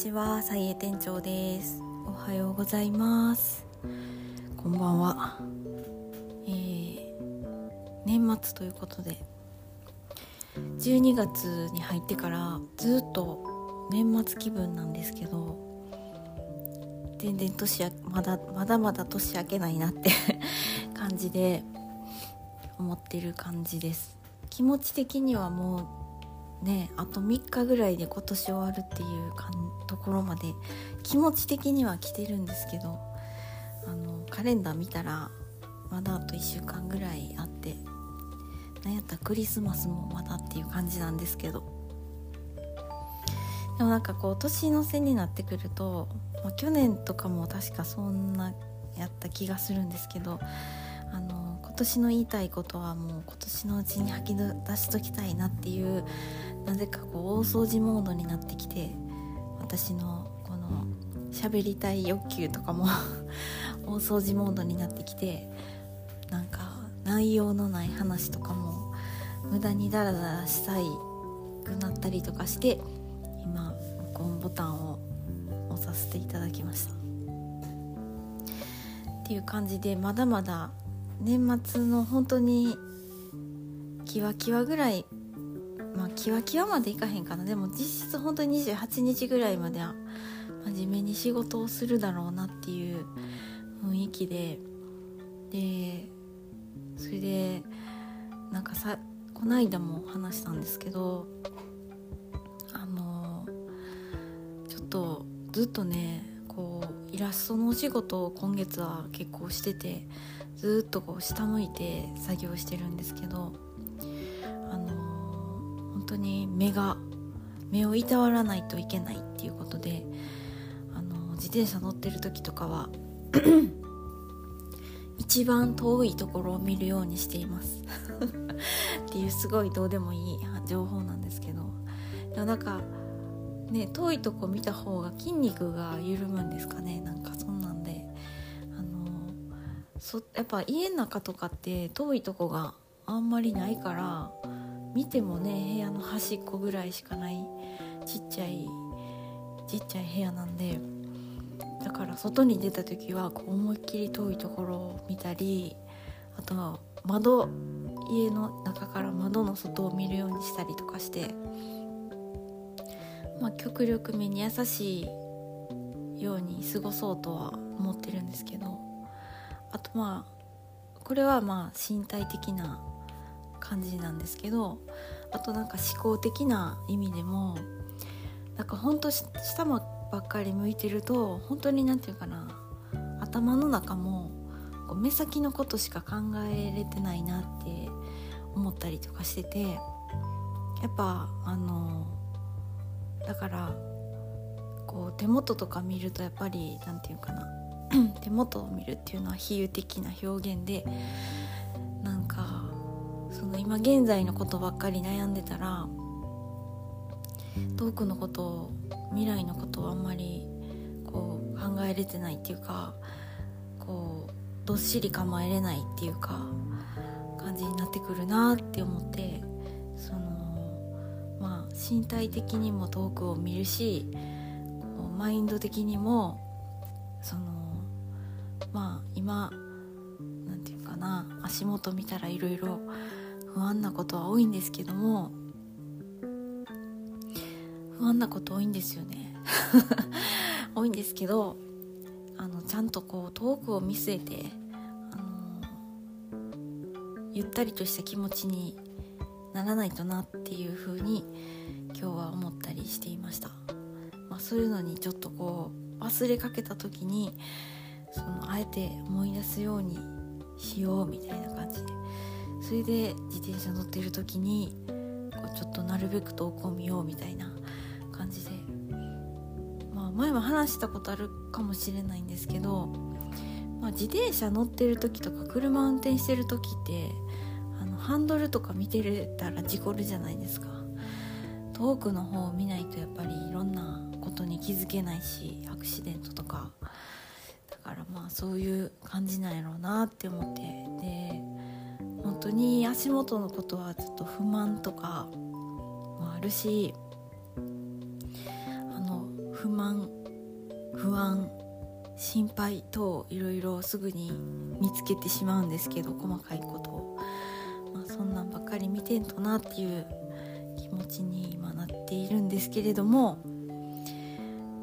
ちは、さいえ店長です。おはようございます。こんばんは。えー、年末ということで、12月に入ってからずっと年末気分なんですけど、全然年やまだまだまだ年明けないなって 感じで思ってる感じです。気持ち的にはもうねあと3日ぐらいで今年終わるっていうかんところまで気持ち的には来てるんですけどあのカレンダー見たらまだあと1週間ぐらいあってなんやったらクリスマスもまだっていう感じなんですけど。でもなんかこう年の瀬になってくると、まあ、去年とかも確かそんなやった気がするんですけどあの今年の言いたいことはもう今年のうちに吐き出しときたいなっていうなぜかこう大掃除モードになってきて私のこの喋りたい欲求とかも 大掃除モードになってきてなんか内容のない話とかも無駄にダラダラしたいくなったりとかして今録音ボタンを押させていただきました。っていう感じでまだまだ年末の本当にキワキワぐらいキワキワまでいかへんかな。でも実質本当に28日ぐらいまでは真面目に仕事をするだろうなっていう雰囲気ででそれでなんかさこの間も話したんですけどあのちょっとずっとねこうイラストのお仕事を今月は結構しててずっとこう下向いて作業してるんですけど当に目が目をいたわらないといけないっていうことであの自転車乗ってる時とかは 一番遠いところを見るようにしています。っていうすごいどうでもいい情報なんですけど。でもなんかね遠いとこ見た方が筋肉が緩むんですかね。なんかそんなんで。あのそやっぱ家の中とかって遠いとこがあんまりないから見てもね部屋の端っこぐらいしかないちっちゃいちっちゃい部屋なんでだから外に出た時はこう思いっきり遠いところを見たりあとは窓家の中から窓の外を見るようにしたりとかしてまあ極力目に優しいように過ごそうとは思ってるんですけどあとまあこれはまあ身体的な感じなんですけどあとなんか思考的な意味でもなんかほんと下もばっかり向いてると本当に何て言うかな頭の中もこう目先のことしか考えれてないなって思ったりとかしててやっぱあのだからこう手元とか見るとやっぱり何て言うかな 手元を見るっていうのは比喩的な表現での今現在のことばっかり悩んでたら遠くのこと未来のことをあんまりこう考えれてないっていうかこうどっしり構えれないっていうか感じになってくるなって思ってそのまあ身体的にも遠くを見るしこうマインド的にもそのまあ今なんていうかな足元見たらいろいろ不安なことは多いんですけども不安なこと多いんですよね。多いんですけどあのちゃんとこう遠くを見据えてあのゆったりとした気持ちにならないとなっていう風に今日は思ったりしていました、まあ、そういうのにちょっとこう忘れかけた時にそのあえて思い出すようにしようみたいな感じでそれで自転車乗ってる時にこうちょっとなるべく遠くを見ようみたいな感じで。まあ前も話したことあるかもしれないんですけど、まあ、自転車乗ってる時とか車運転してる時ってあのハンドルとか見てれたら事故るじゃないですか。遠くの方を見ないとやっぱりいろんなことに気づけないしアクシデントとか。だからまあそういう感じなんやろうなって思って。で本当に足元のことはちょっと不満とかもあるしあの不満不安心配等いろいろすぐに見つけてしまうんですけど細かいことを、まあ、そんなんばっかり見てんとなっていう気持ちに今なっているんですけれども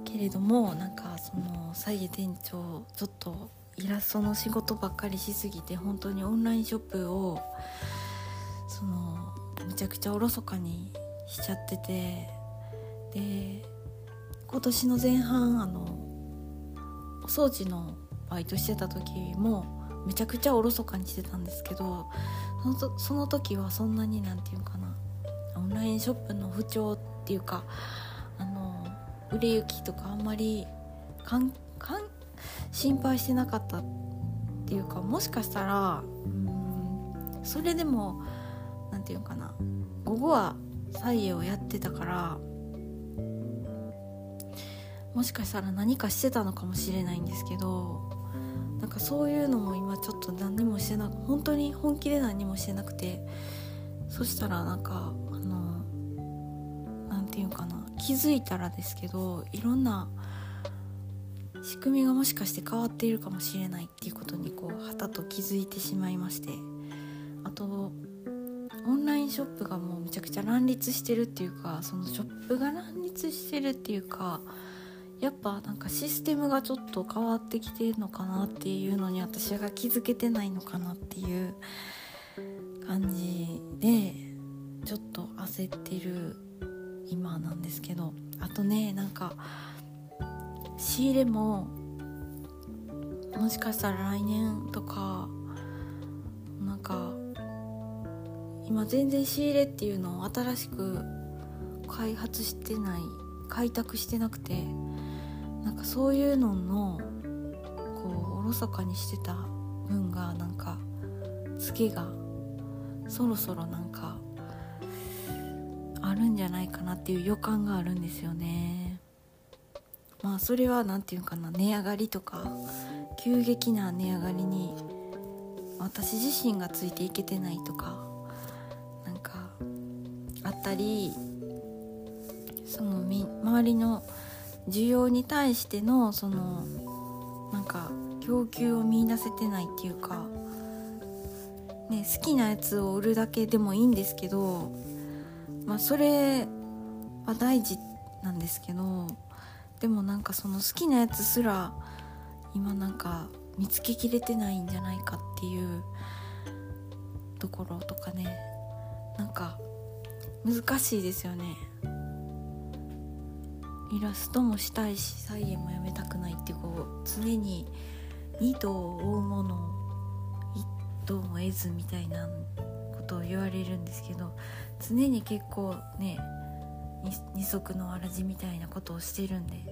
けれどもなんかそのサイエ店長ちょっとイラストの仕事ばっかりしすぎて本当にオンラインショップをそのむちゃくちゃおろそかにしちゃっててで今年の前半あのお掃除のバイトしてた時もめちゃくちゃおろそかにしてたんですけどそのその時はそんなに何て言うかなオンラインショップの不調っていうかあの売れ行きとかあんまりかんかん心配してなかったっていうかもしかしたらそれでも何て言うかな午後はサイエをやってたからもしかしたら何かしてたのかもしれないんですけどなんかそういうのも今ちょっと何にもしてなく本当に本気で何もしてなくてそしたらなんかあの何て言うかな気づいたらですけどいろんな仕組みがもしかして変わっているかもしれないっていうことにこうはたと気づいてしまいましてあとオンラインショップがもうめちゃくちゃ乱立してるっていうかそのショップが乱立してるっていうかやっぱなんかシステムがちょっと変わってきてるのかなっていうのに私が気づけてないのかなっていう感じでちょっと焦ってる今なんですけどあとねなんか仕入れももしかしたら来年とかなんか今全然仕入れっていうのを新しく開発してない開拓してなくてなんかそういうののこうおろそかにしてた分がなんかツケがそろそろなんかあるんじゃないかなっていう予感があるんですよね。まあそれは何て言うかな値上がりとか急激な値上がりに私自身がついていけてないとか何かあったりその周りの需要に対してのそのなんか供給を見いだせてないっていうか、ね、好きなやつを売るだけでもいいんですけど、まあ、それは大事なんですけどでもなんかその好きなやつすら今なんか見つけきれてないんじゃないかっていうところとかね。なんか難しいですよね。イラストもしたいし菜園もやめたくないってこう常に二頭を追うものを一頭も得ずみたいなことを言われるんですけど常に結構ね二足のわらじみたいなことをしてるんで。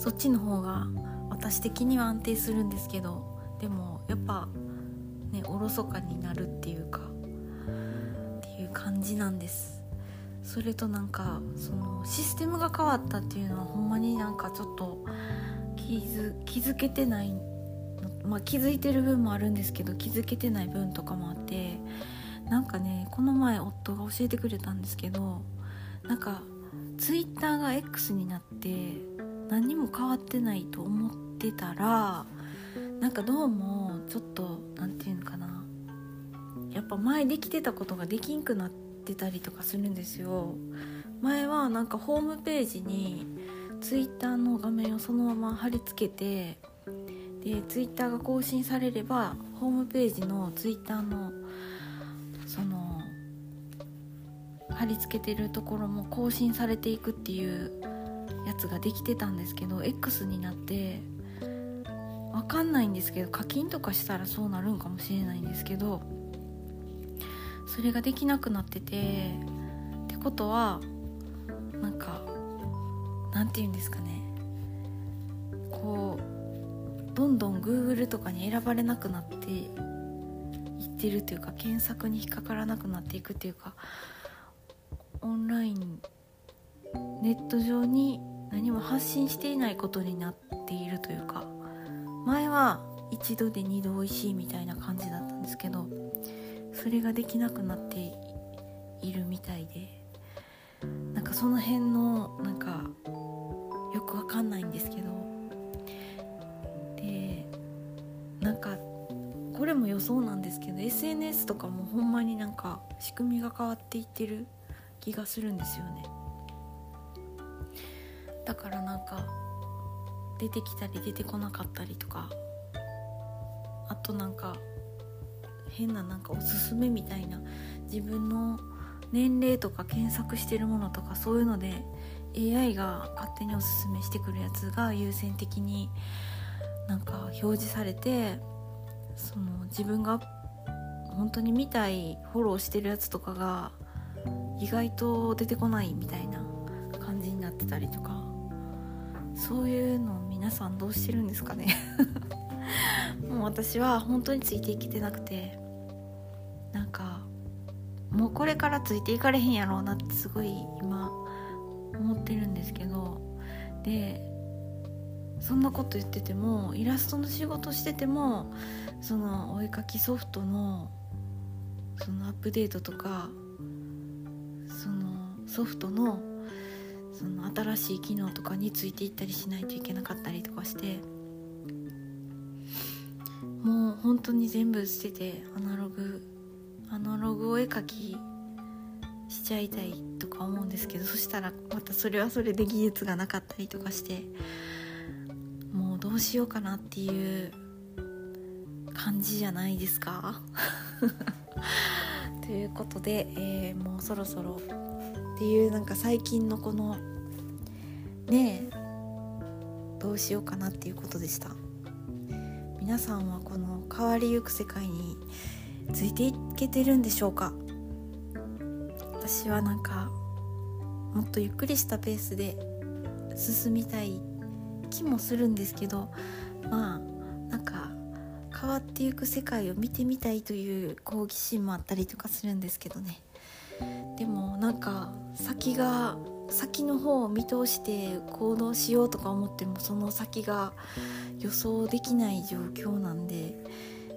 そっちの方が私的には安定するんですけどでもやっぱねおろそかになるっていうかっていう感じなんです。それとなんかそのシステムが変わったっていうのはほんまになんかちょっと気づ気づけてないまあ気づいてる分もあるんですけど気づけてない分とかもあってなんかねこの前夫が教えてくれたんですけどなんかツイッターが X になって何も変わってないと思ってたらなんかどうもちょっと何て言うのかなやっぱ前できてたことができんくなってたりとかするんですよ。前はなんかホームページに Twitter の画面をそのまま貼り付けてで Twitter が更新されればホームページの Twitter の貼り付けてるところも更新されていくっていうやつができてたんですけど X になって分かんないんですけど課金とかしたらそうなるんかもしれないんですけどそれができなくなっててってことはなんかなんて言うんですかね。こうどんどん Google とかに選ばれなくなっていってるというか検索に引っかからなくなっていくっていうかオンラインネット上に何も発信していないことになっているというか前は一度で二度おいしいみたいな感じだったんですけどそれができなくなっているみたいでなんかその辺のなんかよくわかんないんですけどでなんかこれも予想なんですけど SNS とかもほんまになんか仕組みが変わっていってる気がするんですよね。だからなんか出てきたり出てこなかったりとかあとなんか変ななんかおすすめみたいな自分の年齢とか検索してるものとかそういうので AI が勝手におすすめしてくるやつが優先的になんか表示されてその自分が本当に見たいフォローしてるやつとかが意外と出てこないみたいな感じになってたりとか。そういうの皆さんどうしてるんですかね。もう私は本当についていけてなくて。なんかもうこれからついていかれへんやろうなってすごい今思ってるんですけど。でそんなこと言っててもイラストの仕事しててもそのお絵かきソフトのそのアップデートとかソフトのその新しい機能とかについていったりしないといけなかったりとかしてもう本当に全部捨ててアナログアナログお絵かきしちゃいたいとか思うんですけどそしたらまたそれはそれで技術がなかったりとかしてもうどうしようかなっていう感じじゃないですか？ということで、えー、もうそろそろっていうなんか最近のこのねえどうしようかなっていうことでした。皆さんはこの変わりゆく世界についていけてるんでしょうか？私はなんかもっとゆっくりしたペースで進みたい気もするんですけどまあなんか変わっていく世界を見てみたいという好奇心もあったりとかするんですけどね。でもなんか先が先の方を見通して行動しようとか思ってもその先が予想できない状況なんで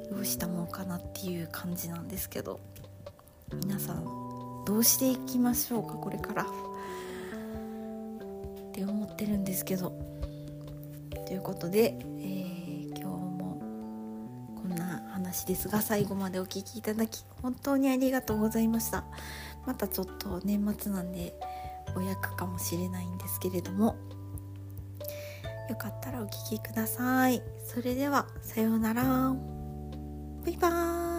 どうしたもんかなっていう感じなんですけど皆さんどうしていきましょうかこれから？って思ってるんですけど。ということで、えー、ですが最後までお聴きいただき本当にありがとうございました。またちょっと年末なんでお役かもしれないんですけれども。よかったらお聴きください。それではさようなら。バイバーイ。